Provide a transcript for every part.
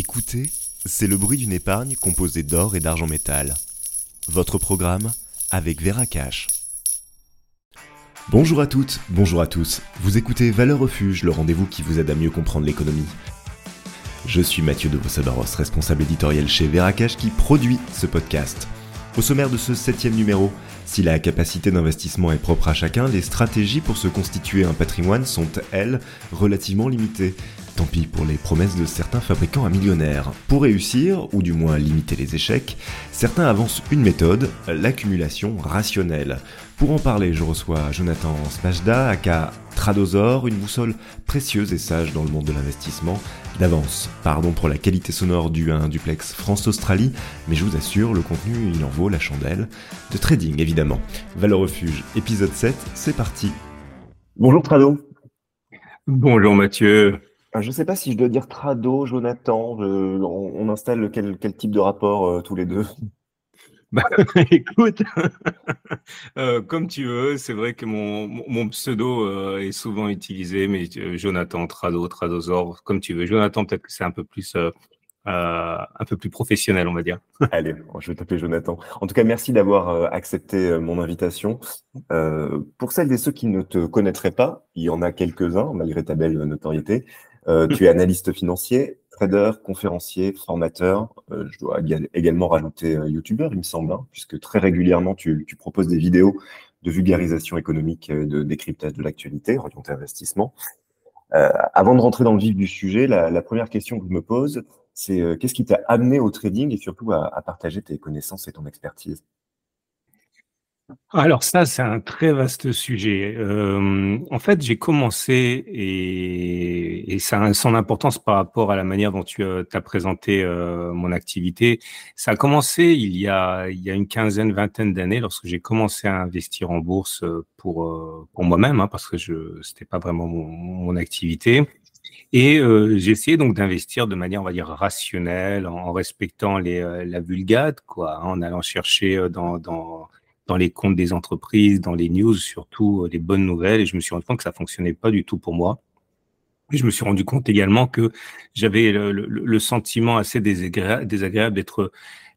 Écoutez, c'est le bruit d'une épargne composée d'or et d'argent métal. Votre programme avec Veracash. Bonjour à toutes, bonjour à tous. Vous écoutez Valeur Refuge, le rendez-vous qui vous aide à mieux comprendre l'économie. Je suis Mathieu de Vossadoros, responsable éditorial chez Veracash qui produit ce podcast. Au sommaire de ce septième numéro, si la capacité d'investissement est propre à chacun, les stratégies pour se constituer un patrimoine sont, elles, relativement limitées. Tant pis pour les promesses de certains fabricants à millionnaires. Pour réussir, ou du moins limiter les échecs, certains avancent une méthode, l'accumulation rationnelle. Pour en parler, je reçois Jonathan Smajda, aka Tradosor, une boussole précieuse et sage dans le monde de l'investissement. D'avance, pardon pour la qualité sonore du 1 duplex France-Australie, mais je vous assure, le contenu, il en vaut la chandelle. De trading, évidemment. Valeur Refuge, épisode 7, c'est parti. Bonjour Trado. Bonjour Mathieu. Je ne sais pas si je dois dire Trado, Jonathan. on, installe quel, type de rapport euh, tous les deux? Bah, écoute, euh, comme tu veux, c'est vrai que mon, pseudo euh, est souvent utilisé, mais Jonathan, Trado, Tradosor, comme tu veux. Jonathan, peut-être que c'est un peu plus un peu plus professionnel, on va dire. Allez, je vais t'appeler Jonathan. En tout cas, merci d'avoir accepté mon invitation. pour celles et ceux qui ne te connaîtraient pas, il y en a quelques-uns, malgré ta belle notoriété. Euh, tu es analyste financier, trader, conférencier, formateur. Euh, je dois également rajouter euh, youtubeur, il me semble, hein, puisque très régulièrement, tu, proposes des vidéos de vulgarisation économique et de décryptage de l'actualité, orienté investissement. avant de rentrer dans le vif du sujet, la, première question que je me pose, c'est qu'est-ce qui t'a amené au trading et surtout à partager tes connaissances et ton expertise? Alors ça, c'est un très vaste sujet. Euh, en fait, j'ai commencé, et, ça a son importance par rapport à la manière dont tu euh, as présenté euh, mon activité. Ça a commencé il y a, il y a une quinzaine, vingtaine d'années, lorsque j'ai commencé à investir en bourse pour, pour moi-même, hein, parce que je c'était pas vraiment mon, activité. Et j'ai essayé donc d'investir de manière, on va dire, rationnelle, en, respectant les, la vulgate, quoi, hein, en allant chercher dans, dans dans les comptes des entreprises, dans les news, surtout euh, les bonnes nouvelles. Et je me suis rendu compte que ça fonctionnait pas du tout pour moi. Et je me suis rendu compte également que j'avais le, sentiment assez désagréable d'être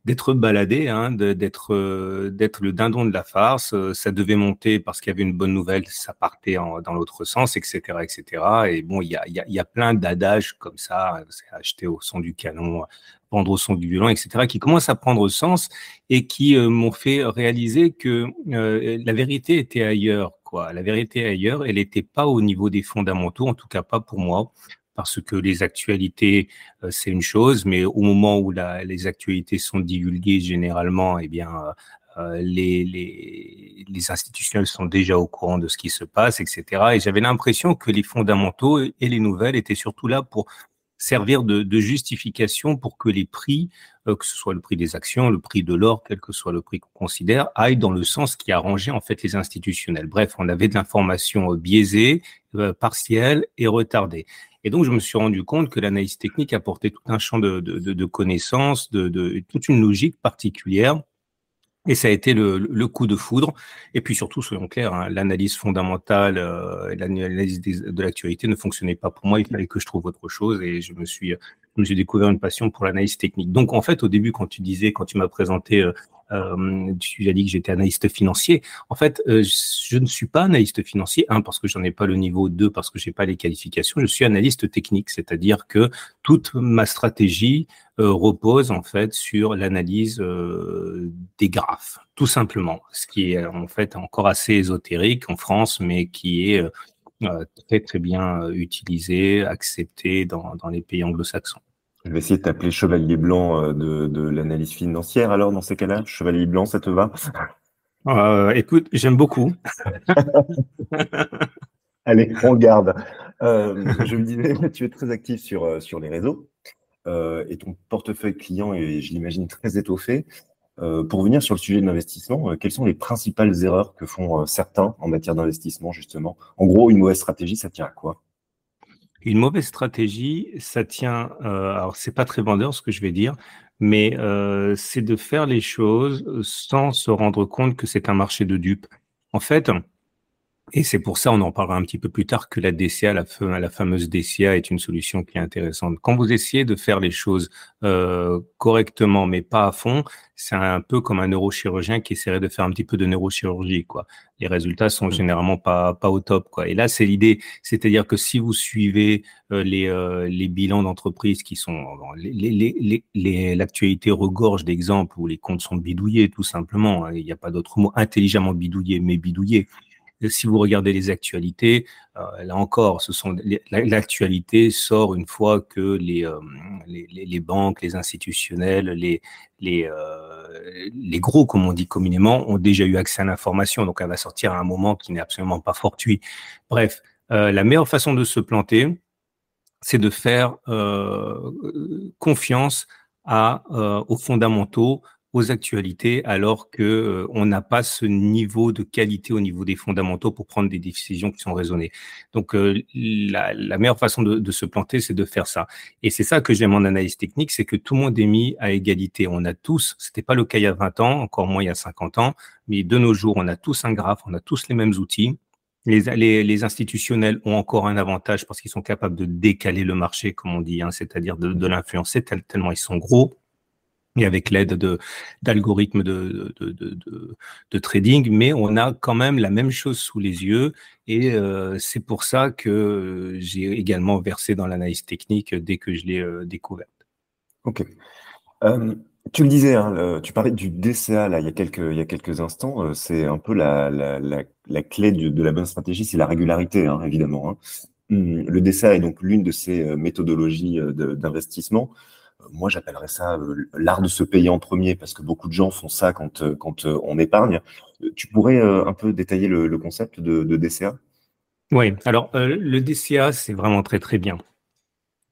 d'être baladé, hein, d'être euh, d'être le dindon de la farce. Euh, ça devait monter parce qu'il y avait une bonne nouvelle, ça partait dans l'autre sens, etc., etc. Et bon, il y a, y, a, y a plein d'adages comme ça, c'est au son du canon, vendre au son du violon, etc., qui commencent à prendre sens et qui euh, m'ont fait réaliser que la vérité était ailleurs. Quoi. La vérité ailleurs, elle n'était pas au niveau des fondamentaux, en tout cas pas pour moi parce que les actualités, euh, c'est une chose, mais au moment où les actualités sont divulguées, généralement, eh bien, euh, les, les, les, institutionnels sont déjà au courant de ce qui se passe, etc. Et j'avais l'impression que les fondamentaux et les nouvelles étaient surtout là pour servir de, de justification pour que les prix, euh, que ce soit le prix des actions, le prix de l'or, quel que soit le prix qu'on considère, aillent dans le sens qui arrangeait en fait les institutionnels. Bref, on avait de l'information biaisée, partielle et retardée. Et donc, je me suis rendu compte que l'analyse technique apportait tout un champ de, connaissances, de, toute une logique particulière. Et ça a été le, le coup de foudre. Et puis surtout, soyons clairs, hein, l'analyse fondamentale, euh, l'analyse de l'actualité ne fonctionnait pas pour moi. Il fallait que je trouve autre chose. Et je me suis, je me suis découvert une passion pour l'analyse technique. Donc, en fait, au début, quand tu disais, quand tu m'as présenté euh, euh, tu as dit que j'étais analyste financier. En fait, euh, je ne suis pas analyste financier, un, parce que j'en ai pas le niveau, deux, parce que j'ai pas les qualifications. Je suis analyste technique, c'est-à-dire que toute ma stratégie euh, repose en fait sur l'analyse des graphes, tout simplement. Ce qui est en fait encore assez ésotérique en France, mais qui est très très bien utilisé, accepté dans les pays anglo-saxons. Je vais essayer de t'appeler chevalier blanc euh, de, de l'analyse financière. Alors, dans ces cas-là, chevalier blanc, ça te va? Euh, Écoute, j'aime beaucoup. Allez, on garde. Euh, je me disais, tu es très actif sur, sur les réseaux euh, et ton portefeuille client est, je l'imagine, très étoffé. Pour venir sur le sujet de l'investissement, quelles sont les principales erreurs que font certains en matière d'investissement, justement? En gros, une mauvaise stratégie, ça tient à quoi? Une mauvaise stratégie, ça tient. Euh, alors c'est pas très vendeur ce que je vais dire, mais euh, c'est de faire les choses sans se rendre compte que c'est un marché de dupes. En fait, Et c'est pour ça, on en parlera un petit peu plus tard, que la DCA, la, la, fameuse DCA, est une solution qui est intéressante. Quand vous essayez de faire les choses euh, correctement, mais pas à fond, c'est un peu comme un neurochirurgien qui essaierait de faire un petit peu de neurochirurgie. Quoi. Les résultats sont mmh. généralement pas, pas au top. Quoi. Et là, c'est l'idée, c'est-à-dire que si vous suivez euh, les, euh, les bilans d'entreprise qui sont... L'actualité regorge d'exemples où les comptes sont bidouillés, tout simplement. Hein. Il n'y a pas d'autre mot. Intelligemment bidouillés, mais bidouillés si vous regardez les actualités, euh, là encore, ce sont l'actualité sort une fois que les, euh, les, les, banques, les institutionnels, les, les, euh, les gros, comme on dit communément, ont déjà eu accès à l'information. Donc, elle va sortir à un moment qui n'est absolument pas fortuit. Bref, la meilleure façon de se planter, c'est de faire confiance à, aux fondamentaux aux actualités alors que euh, on n'a pas ce niveau de qualité au niveau des fondamentaux pour prendre des décisions qui sont raisonnées. Donc euh, la, la, meilleure façon de, de se planter, c'est de faire ça. Et c'est ça que j'aime en analyse technique, c'est que tout le monde est mis à égalité. On a tous, c'était pas le cas il y a 20 ans, encore moins il y a 50 ans, mais de nos jours, on a tous un graphe, on a tous les mêmes outils. Les, les, les, institutionnels ont encore un avantage parce qu'ils sont capables de décaler le marché, comme on dit, hein, c'est-à-dire de, de l'influencer tellement ils sont gros et avec l'aide de d'algorithmes de, trading, mais on a quand même la même chose sous les yeux et euh, c'est pour ça que j'ai également versé dans l'analyse technique dès que je l'ai euh, découverte. Ok. Euh, tu le disais, hein, tu parlais du DCA là, il, y a quelques, instants, c'est un peu la clé de, la bonne stratégie, c'est la régularité, hein, évidemment. Hein. Hum, le DCA est donc l'une de ces méthodologies d'investissement moi, j'appellerais ça euh, l'art de se payer en premier, parce que beaucoup de gens font ça quand, euh, quand euh, on épargne. Tu pourrais un peu détailler le, concept de, DCA Oui, alors le DCA, c'est vraiment très très bien.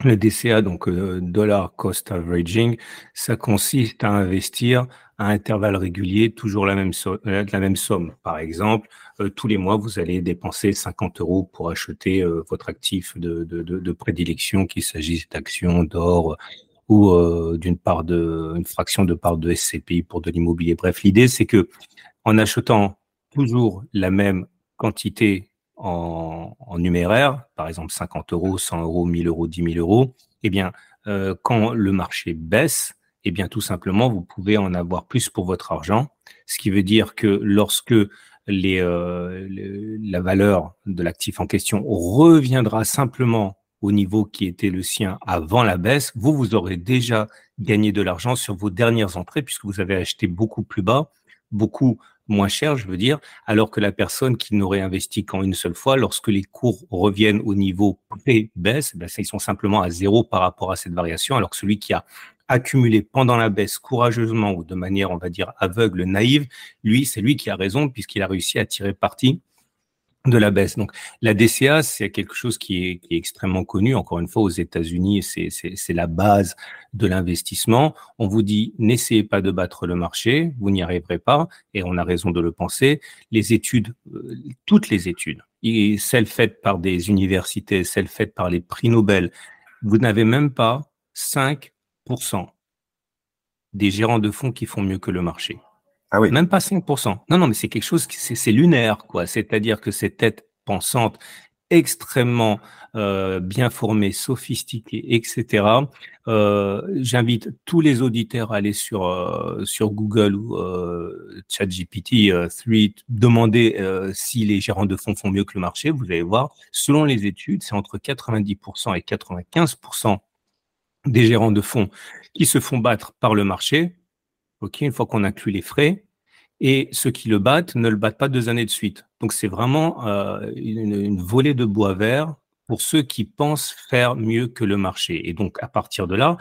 Le DCA, donc Dollar Cost Averaging, ça consiste à investir à intervalles réguliers toujours la même, la même somme. Par exemple, tous les mois, vous allez dépenser 50 euros pour acheter votre actif de, de, de prédilection, qu'il s'agisse d'actions, d'or, ou euh, d'une part de une fraction de part de SCPI pour de l'immobilier. Bref, l'idée c'est que en achetant toujours la même quantité en, en, numéraire, par exemple 50 euros, 100 euros, 1000 euros, 10 000 euros, eh bien, euh, quand le marché baisse, eh bien, tout simplement, vous pouvez en avoir plus pour votre argent. Ce qui veut dire que lorsque les, euh, la valeur de l'actif en question reviendra simplement au niveau qui était le sien avant la baisse, vous, vous aurez déjà gagné de l'argent sur vos dernières entrées puisque vous avez acheté beaucoup plus bas, beaucoup moins cher, je veux dire, alors que la personne qui n'aurait investi qu'en une seule fois, lorsque les cours reviennent au niveau pré-baisse, ben, ils sont simplement à zéro par rapport à cette variation, alors que celui qui a accumulé pendant la baisse courageusement ou de manière, on va dire, aveugle, naïve, lui, c'est lui qui a raison puisqu'il a réussi à tirer parti de la baisse. Donc, la DCA, c'est quelque chose qui est, extrêmement connu. Encore une fois, aux États-Unis, c'est la base de l'investissement. On vous dit, n'essayez pas de battre le marché, vous n'y arriverez pas, et on a raison de le penser. Les études, euh, toutes les études, celles faites par des universités, celles faites par les prix Nobel, vous n'avez même pas 5% des gérants de fonds qui font mieux que le marché. Ah oui. Même pas 5%. Non, non, mais c'est quelque chose qui c'est lunaire, quoi. C'est-à-dire que ces têtes pensantes extrêmement euh, bien formées, sophistiquées, etc. Euh, J'invite tous les auditeurs à aller sur euh, sur Google ou euh, ChatGPT 3, euh, demander euh, si les gérants de fonds font mieux que le marché. Vous allez voir, selon les études, c'est entre 90% et 95% des gérants de fonds qui se font battre par le marché ok, une fois qu'on inclut les frais, et ceux qui le battent ne le battent pas deux années de suite. Donc c'est vraiment euh, une, une, volée de bois vert pour ceux qui pensent faire mieux que le marché. Et donc à partir de là,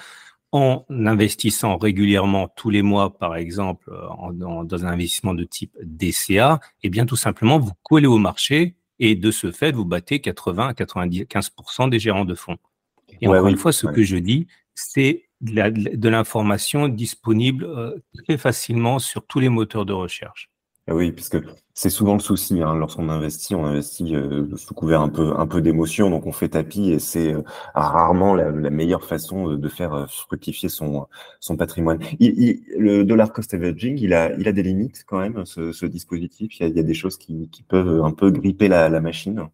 en investissant régulièrement tous les mois, par exemple, euh, en, dans un investissement de type DCA, eh bien tout simplement vous collez au marché et de ce fait vous battez 80 à 95% des gérants de fonds. Et encore une fois, ce que je dis, c'est de l'information disponible euh, très facilement sur tous les moteurs de recherche. Ah oui, parce que c'est souvent le souci. Hein. Lorsqu'on investit, on investit euh, sous couvert un peu, un peu d'émotion, donc on fait tapis et c'est euh, rarement la, meilleure façon de faire fructifier son, son patrimoine. le dollar cost averaging, il a, il a des limites quand même, ce, dispositif? Il y, a, des choses qui, peuvent un peu gripper la, machine?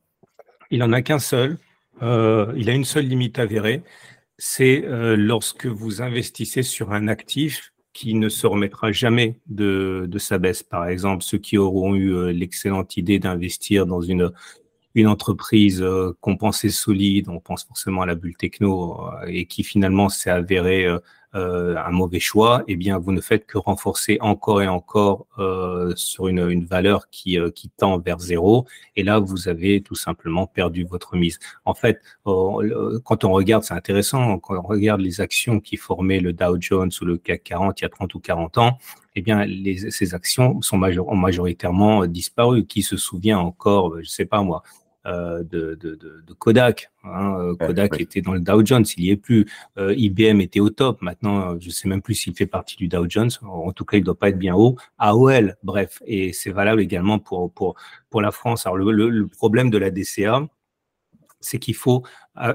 Il en a qu'un seul. il a une seule limite avérée. C'est lorsque vous investissez sur un actif qui ne se remettra jamais de, sa baisse. Par exemple, ceux qui auront eu euh, l'excellente idée d'investir dans une, entreprise euh, pensait solide, on pense forcément à la bulle techno, euh, et qui finalement s'est avérée euh, un mauvais choix, eh bien, vous ne faites que renforcer encore et encore euh, sur une, valeur qui, euh, qui tend vers zéro. Et là, vous avez tout simplement perdu votre mise. En fait, quand on regarde, c'est intéressant, quand on regarde les actions qui formaient le Dow Jones ou le CAC 40 il y a 30 ou 40 ans, eh bien, les, ces actions sont major ont majoritairement disparu. Qui se souvient encore, je sais pas moi, euh, de, de, de, Kodak. Hein. Euh, Kodak était dans le Dow Jones, il y est plus. Euh, IBM était au top. Maintenant, je sais même plus s'il fait partie du Dow Jones. En tout cas, il doit pas être bien haut. AOL, bref, et c'est valable également pour pour pour la France. Alors le, le, problème de la DCA, c'est qu'il faut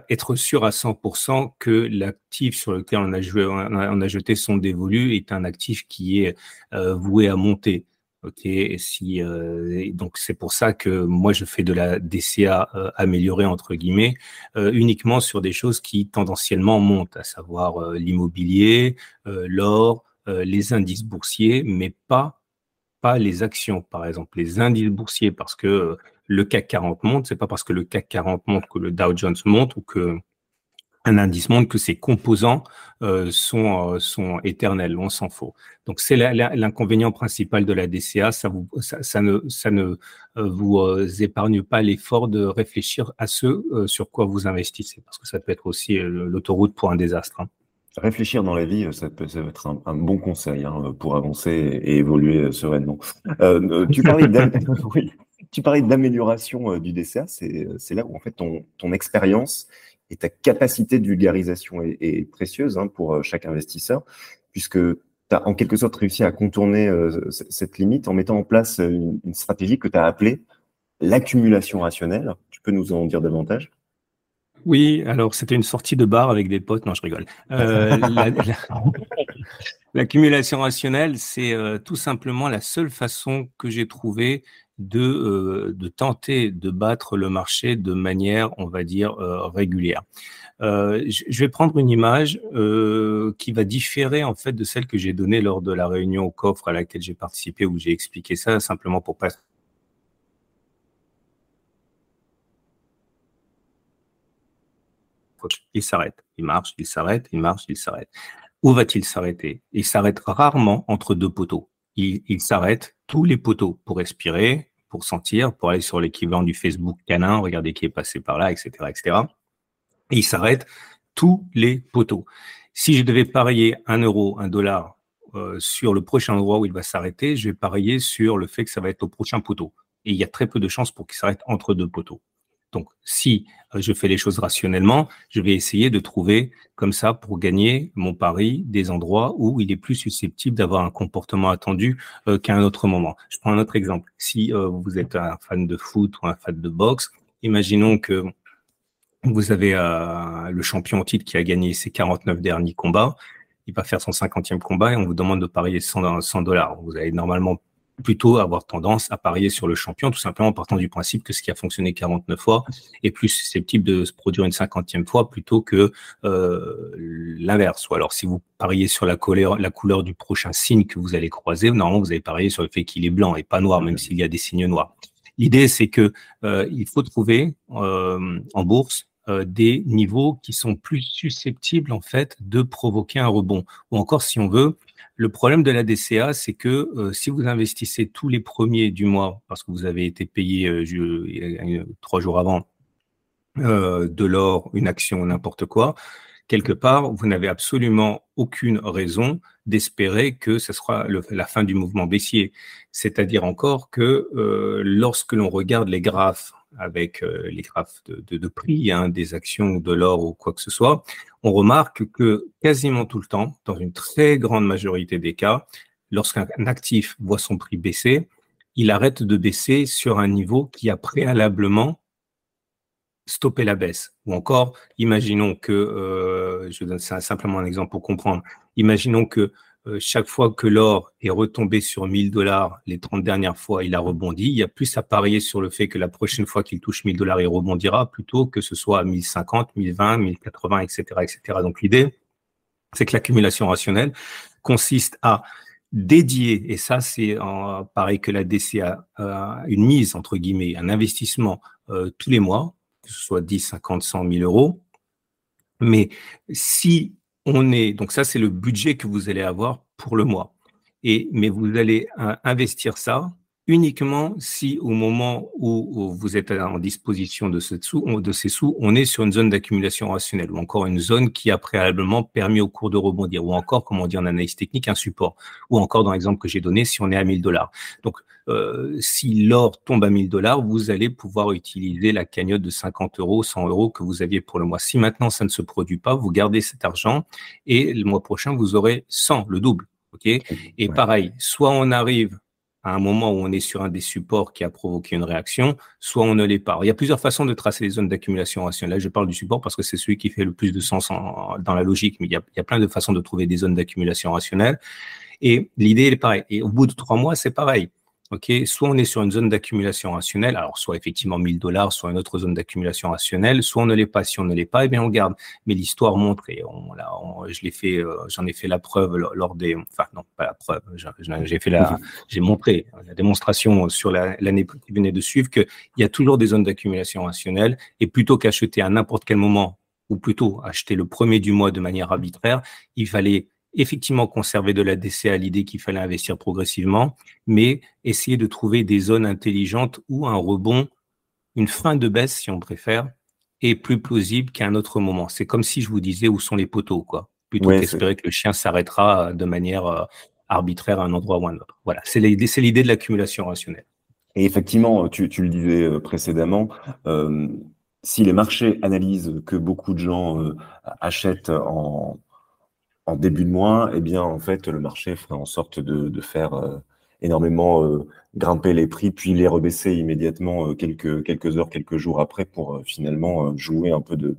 être sûr à 100% que l'actif sur lequel on a, joué, on a, jeté son dévolu est un actif qui est voué à monter. Ok, si euh, donc c'est pour ça que moi je fais de la DCA euh, améliorée entre guillemets euh, uniquement sur des choses qui tendanciellement montent, à savoir l'immobilier, l'or, les indices boursiers, mais pas pas les actions. Par exemple, les indices boursiers parce que le CAC 40 monte, c'est pas parce que le CAC 40 monte que le Dow Jones monte ou que un indice montre que ses composants euh, sont, euh, sont éternels, on s'en faut. Donc c'est l'inconvénient principal de la DCA, ça, vous, ça, ne, ça ne euh, vous épargne pas l'effort de réfléchir à ce sur quoi vous investissez, parce que ça peut être aussi l'autoroute pour un désastre. Hein. Réfléchir dans la vie, ça peut, ça être un, bon conseil hein, pour avancer et évoluer sereinement. tu parlais d'amélioration du DCA, c'est là où en fait ton, ton expérience et ta capacité de vulgarisation est, précieuse hein, pour euh, chaque investisseur, puisque tu as en quelque sorte réussi à contourner euh, cette limite en mettant en place une, stratégie que tu as appelée l'accumulation rationnelle. Tu peux nous en dire davantage? Oui, alors c'était une sortie de bar avec des potes. Non, je rigole. Euh, l'accumulation rationnelle, c'est tout simplement la seule façon que j'ai trouvée de, euh, de tenter de battre le marché de manière, on va dire, euh, régulière. Euh, je vais prendre une image qui va différer en fait de celle que j'ai donnée lors de la réunion au coffre à laquelle j'ai participé où j'ai expliqué ça simplement pour pas il s'arrête, il marche, il s'arrête, il marche, il s'arrête. Où va-t-il s'arrêter? Il s'arrête rarement entre deux poteaux. Il, il s'arrête tous les poteaux pour respirer, pour sentir, pour aller sur l'équivalent du Facebook canin, regarder qui est passé par là, etc., etc. Et il s'arrête tous les poteaux. Si je devais parier un euro, un dollar euh, sur le prochain endroit où il va s'arrêter, je vais parier sur le fait que ça va être au prochain poteau. Et il y a très peu de chances pour qu'il s'arrête entre deux poteaux. Donc, si euh, je fais les choses rationnellement, je vais essayer de trouver comme ça pour gagner mon pari des endroits où il est plus susceptible d'avoir un comportement attendu euh, qu'à un autre moment. Je prends un autre exemple. Si euh, vous êtes un fan de foot ou un fan de boxe, imaginons que vous avez le champion titre qui a gagné ses 49 derniers combats. Il va faire son 50e combat et on vous demande de parier 100 dollars. Vous avez normalement plutôt avoir tendance à parier sur le champion, tout simplement en partant du principe que ce qui a fonctionné 49 fois est plus susceptible de se produire une cinquantième fois plutôt que euh, l'inverse. Ou alors si vous pariez sur la couleur, la couleur du prochain signe que vous allez croiser, normalement vous allez parier sur le fait qu'il est blanc et pas noir, même s'il y a des signes noirs. L'idée, c'est que euh, il faut trouver euh, en bourse euh, des niveaux qui sont plus susceptibles en fait de provoquer un rebond. Ou encore, si on veut, le problème de la DCA, c'est que euh, si vous investissez tous les premiers du mois, parce que vous avez été payé euh, trois jours avant euh, de l'or, une action, n'importe quoi, quelque part, vous n'avez absolument aucune raison d'espérer que ce sera la fin du mouvement baissier. C'est-à-dire encore que lorsque l'on regarde les graphes avec euh, les graphes de, prix hein, des actions ou de l'or ou quoi que ce soit, on remarque que quasiment tout le temps, dans une très grande majorité des cas, lorsqu'un actif voit son prix baisser, il arrête de baisser sur un niveau qui a préalablement stoppé la baisse. Ou encore, imaginons que, euh, je donne simplement un exemple pour comprendre, imaginons que chaque fois que l'or est retombé sur 1000 dollars les 30 dernières fois, il a rebondi. Il y a plus à parier sur le fait que la prochaine fois qu'il touche 1000 dollars, il rebondira plutôt que ce soit à 1050, 1020, 1080, etc., etc. Donc l'idée, c'est que l'accumulation rationnelle consiste à dédier, et ça c'est pareil que la DCA, une mise, entre guillemets, un investissement euh, tous les mois, que ce soit 10, 50, 100 000 euros. Mais si on est, donc ça c'est le budget que vous allez avoir pour le mois. Et, mais vous allez euh, investir ça uniquement si au moment où, vous êtes en disposition de, sous, de ces sous, on est sur une zone d'accumulation rationnelle ou encore une zone qui a préalablement permis au cours de rebondir ou encore, comme on dit en analyse technique, un support ou encore dans l'exemple que j'ai donné, si on est à 1000 dollars. Donc, euh, si l'or tombe à 1000 dollars, vous allez pouvoir utiliser la cagnotte de 50 euros, 100 euros que vous aviez pour le mois. Si maintenant ça ne se produit pas, vous gardez cet argent et le mois prochain, vous aurez 100, le double. OK? Et pareil, soit on arrive à un moment où on est sur un des supports qui a provoqué une réaction, soit on ne l'est pas. il y a plusieurs façons de tracer les zones d'accumulation rationnelle. Je parle du support parce que c'est celui qui fait le plus de sens dans la logique, mais il y, a, il y, a, plein de façons de trouver des zones d'accumulation rationnelle. Et l'idée est pareille. Et au bout de trois mois, c'est pareil. Ok, soit on est sur une zone d'accumulation rationnelle, alors soit effectivement 1000 dollars, soit une autre zone d'accumulation rationnelle, soit on ne l'est pas. Si on ne l'est pas, eh bien on garde. Mais l'histoire montre, et on, là, je l'ai fait, euh, j'en ai fait la preuve lors des, enfin non, pas la preuve, j'ai fait la, j'ai montré la démonstration sur l'année qui venait de suivre qu'il y a toujours des zones d'accumulation rationnelle et plutôt qu'acheter à n'importe quel moment ou plutôt acheter le premier du mois de manière arbitraire, il fallait effectivement conserver de la à l'idée qu'il fallait investir progressivement, mais essayer de trouver des zones intelligentes où un rebond, une fin de baisse, si on préfère, est plus plausible qu'à un autre moment. C'est comme si je vous disais où sont les poteaux, quoi. Plutôt qu'espérer que le chien s'arrêtera de manière euh, arbitraire à un endroit ou à un autre. Voilà, c'est l'idée de l'accumulation rationnelle. Et effectivement, tu, le disais euh, précédemment, euh, si les marchés analysent que beaucoup de gens achètent en, en début de mois, eh bien, en fait, le marché ferait en sorte de, faire euh, énormément euh, grimper les prix, puis les rebaisser immédiatement euh, quelques, heures, quelques jours après pour finalement jouer un peu de,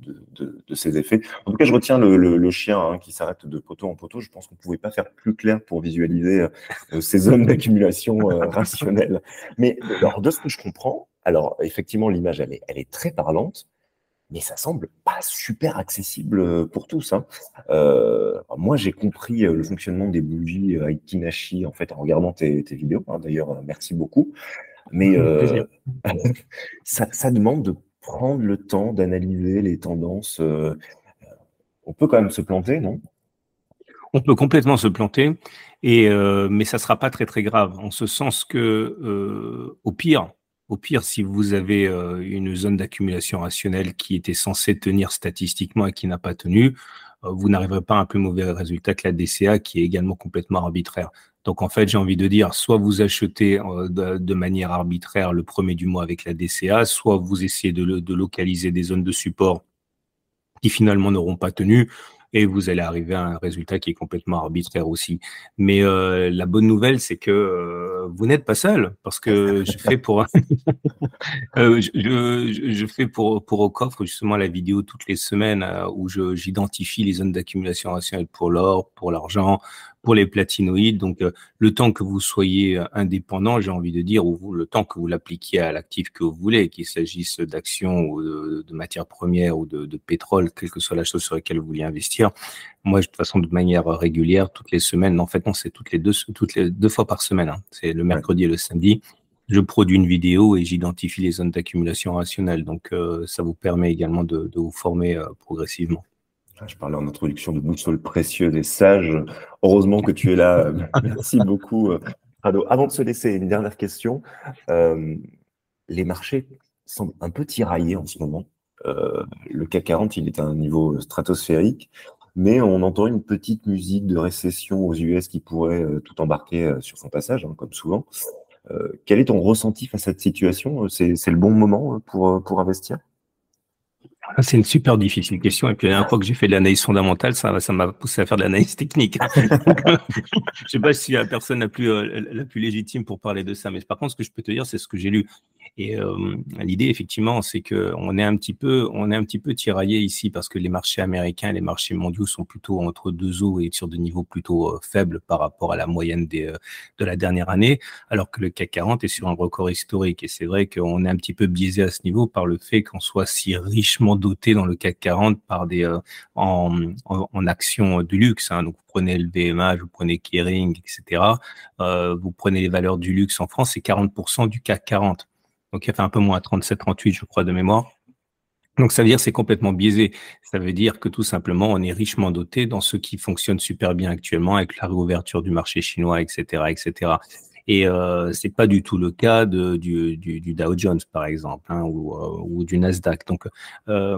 ces effets. En tout cas, je retiens le, chien hein, qui s'arrête de poteau en poteau. Je pense qu'on ne pouvait pas faire plus clair pour visualiser ces zones d'accumulation rationnelle. Mais alors, de ce que je comprends, alors effectivement, l'image, elle est très parlante mais ça semble pas super accessible euh, pour tous. Hein. Euh, moi, j'ai compris euh, le fonctionnement des bougies avec Kinashi en fait en regardant tes, vidéos. Hein. D'ailleurs, merci beaucoup. Mais ça, demande de prendre le temps d'analyser les tendances. on peut quand même se planter, non? On peut complètement se planter, et mais ça sera pas très très grave, en ce sens que au pire, au pire, si vous avez euh, une zone d'accumulation rationnelle qui était censée tenir statistiquement et qui n'a pas tenu, euh, vous n'arriverez pas à un plus mauvais résultat que la DCA qui est également complètement arbitraire. Donc en fait, j'ai envie de dire, soit vous achetez euh, de, manière arbitraire le premier du mois avec la DCA, soit vous essayez de, localiser des zones de support qui finalement n'auront pas tenu et vous allez arriver à un résultat qui est complètement arbitraire aussi. Mais la bonne nouvelle, c'est que vous n'êtes pas seul, parce que je fais pour euh, je, je, fais pour pour au coffre justement la vidéo toutes les semaines où j'identifie les zones d'accumulation rationnelle pour l'or, pour l'argent, pour les platinoïdes. Donc, euh, le temps que vous soyez euh, indépendant, j'ai envie de dire, ou le temps que vous l'appliquiez à l'actif que vous voulez, qu'il s'agisse d'actions ou de, matières premières ou de, pétrole, quelle que soit la chose sur laquelle vous voulez investir. Moi, de toute façon, de manière régulière, toutes les semaines, en fait, non, c'est toutes les deux, toutes les deux fois par semaine. Hein. C'est le mercredi et le samedi. Je produis une vidéo et j'identifie les zones d'accumulation rationnelle. Donc, euh, ça vous permet également de, vous former progressivement. Ah, je parlais en introduction de boussole précieuse et sage. Heureusement que tu es là. Merci beaucoup, euh, Rado. Avant de se laisser, une dernière question. Euh, les marchés semblent un peu tiraillés en ce moment. Euh, le CAC 40, il est à un niveau stratosphérique, mais on entend une petite musique de récession aux US qui pourrait tout embarquer sur son passage, hein, comme souvent. quel est ton ressenti face à cette situation? C'est le bon moment pour, pour investir? Ah, c'est une super difficile question. Et puis la dernière fois que j'ai fait de l'analyse fondamentale, ça, ça m'a poussé à faire de l'analyse technique. je sais pas si la personne la plus, euh, la plus légitime pour parler de ça. Mais par contre, ce que je peux te dire, c'est ce que j'ai lu. Et euh, l'idée, effectivement, c'est que on est un petit peu, on est un petit peu tiraillé ici parce que les marchés américains les marchés mondiaux sont plutôt entre deux eaux et sur des niveaux plutôt euh, faibles par rapport à la moyenne des, euh, de la dernière année, alors que le CAC 40 est sur un record historique. Et c'est vrai qu'on est un petit peu biaisé à ce niveau par le fait qu'on soit si richement doté dans le CAC 40 par des en, en, actions du luxe. Hein. Donc vous prenez le VMH, vous prenez Kering, etc. vous prenez les valeurs du luxe en France, c'est 40% du CAC 40. Donc, il a fait un peu moins, 37, 38, je crois, de mémoire. Donc, ça veut dire c'est complètement biaisé. Ça veut dire que tout simplement, on est richement doté dans ce qui fonctionne super bien actuellement avec la réouverture du marché chinois, etc., etc. Et euh, c'est pas du tout le cas du, Dow Jones, par exemple, hein, ou, euh, ou, du Nasdaq. Donc euh,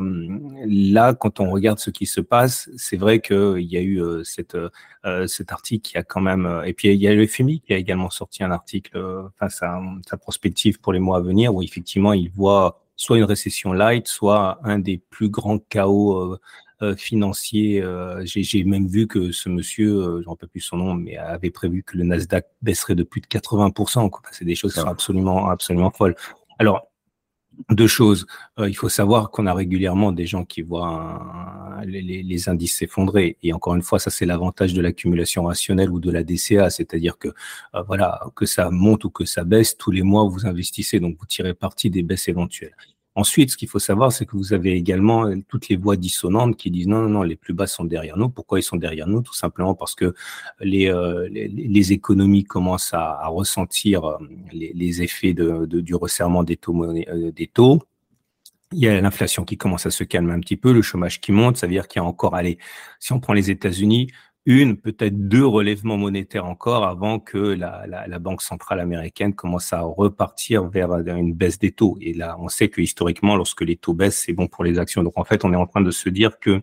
là, quand on regarde ce qui se passe, c'est vrai qu'il y a eu euh, cet article qui a quand même... et puis il y a le FMI qui a également sorti un article face à sa prospective pour les mois à venir, où effectivement, il voit soit une récession light, soit un des plus grands chaos financier. Euh, j'ai même vu que ce monsieur, euh, je ne rappelle plus son nom, mais avait prévu que le Nasdaq baisserait de plus de 80%. C'est des choses qui sont absolument, absolument folles. Alors, deux choses. il faut savoir qu'on a régulièrement des gens qui voient les, indices s'effondrer. Et encore une fois, ça c'est l'avantage de l'accumulation rationnelle ou de la DCA, c'est-à-dire que voilà, que ça monte ou que ça baisse, tous les mois vous investissez, donc vous tirez parti des baisses éventuelles. Ensuite, ce qu'il faut savoir, c'est que vous avez également euh, toutes les voix dissonantes qui disent non, non, non, les plus bas sont derrière nous. Pourquoi ils sont derrière nous? Tout simplement parce que les, euh, les, économies commencent à, ressentir euh, les, effets du resserrement des taux, des taux. Il y a l'inflation qui commence à se calmer un petit peu, le chômage qui monte, ça veut dire qu'il y a encore, allez, si on prend les États-Unis, une, peut-être deux relèvements monétaires encore avant que la, la, la, Banque centrale américaine commence à repartir vers une baisse des taux. Et là, on sait que historiquement, lorsque les taux baissent, c'est bon pour les actions. Donc en fait, on est en train de se dire que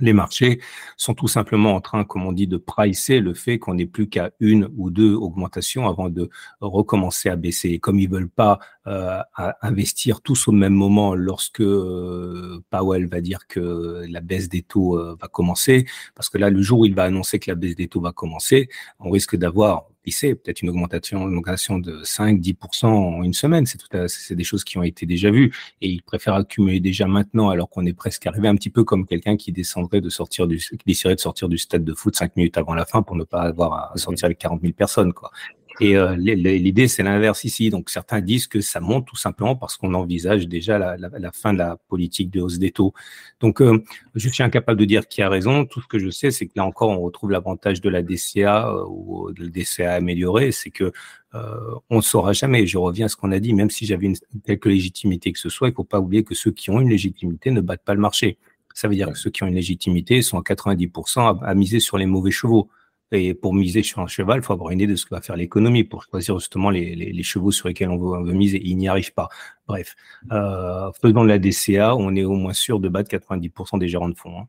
les marchés sont tout simplement en train, comme on dit, de pricer le fait qu'on n'ait plus qu'à une ou deux augmentations avant de recommencer à baisser. Et comme ils veulent pas euh, investir tous au même moment lorsque euh, Powell va dire que la baisse des taux euh, va commencer, parce que là, le jour où il va annoncer que la baisse des taux va commencer, on risque d'avoir sait, peut-être une augmentation, une augmentation de 5-10% en une semaine. C'est tout, c'est des choses qui ont été déjà vues et ils préfèrent accumuler déjà maintenant alors qu'on est presque arrivé un petit peu comme quelqu'un qui descendrait de sortir du, qui déciderait de sortir du stade de foot cinq minutes avant la fin pour ne pas avoir à sortir avec 40 000 personnes, quoi. Et euh, l'idée, c'est l'inverse ici. Donc, certains disent que ça monte tout simplement parce qu'on envisage déjà la, la, la, fin de la politique de hausse des taux. Donc, euh, je suis incapable de dire qui a raison. Tout ce que je sais, c'est que là encore, on retrouve l'avantage de la DCA euh, ou de la DCA améliorée, c'est que euh, on ne saura jamais. Je reviens à ce qu'on a dit, même si j'avais une quelque légitimité que ce soit, il ne faut pas oublier que ceux qui ont une légitimité ne battent pas le marché. Ça veut dire que ceux qui ont une légitimité sont à 90% à miser sur les mauvais chevaux. Et pour miser sur un cheval, il faut avoir une idée de ce que va faire l'économie pour choisir justement les, les, chevaux sur lesquels on veut, miser. Il n'y arrive pas. Bref, euh, faisant de la DCA, on est au moins sûr de battre 90% des gérants de fonds. Hein.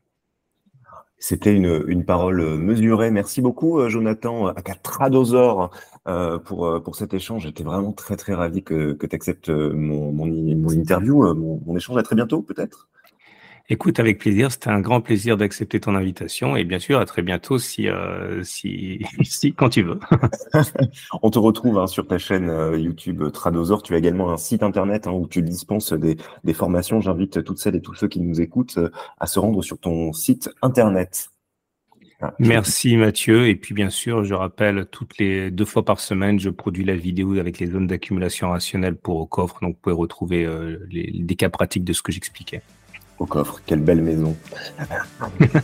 C'était une, une, parole mesurée. Merci beaucoup, euh, Jonathan Akatradosor, euh, pour, euh, pour cet échange. J'étais vraiment très, très ravi que, que tu acceptes mon, mon, mon interview, mon échange. À très bientôt, peut-être. Écoute, avec plaisir. C'était un grand plaisir d'accepter ton invitation et bien sûr, à très bientôt si, euh, si, si quand tu veux. On te retrouve hein, sur ta chaîne euh, YouTube Tradosor. Tu as également un site internet hein, où tu dispenses des, des formations. J'invite toutes celles et tous ceux qui nous écoutent euh, à se rendre sur ton site internet. Ah, Merci Mathieu. Et puis bien sûr, je rappelle, toutes les deux fois par semaine, je produis la vidéo avec les zones d'accumulation rationnelle pour au coffre. Donc vous pouvez retrouver euh, les, des cas pratiques de ce que j'expliquais au coffre. Quelle belle maison.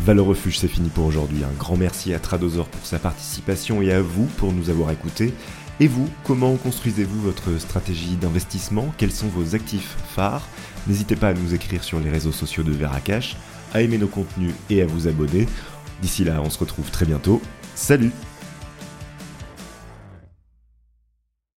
Valeur Refuge, c'est fini pour aujourd'hui. Un grand merci à Tradosor pour sa participation et à vous pour nous avoir écoutés. Et vous, comment construisez-vous votre stratégie d'investissement? Quels sont vos actifs phares? N'hésitez pas à nous écrire sur les réseaux sociaux de Veracash, à aimer nos contenus et à vous abonner. D'ici là, on se retrouve très bientôt. Salut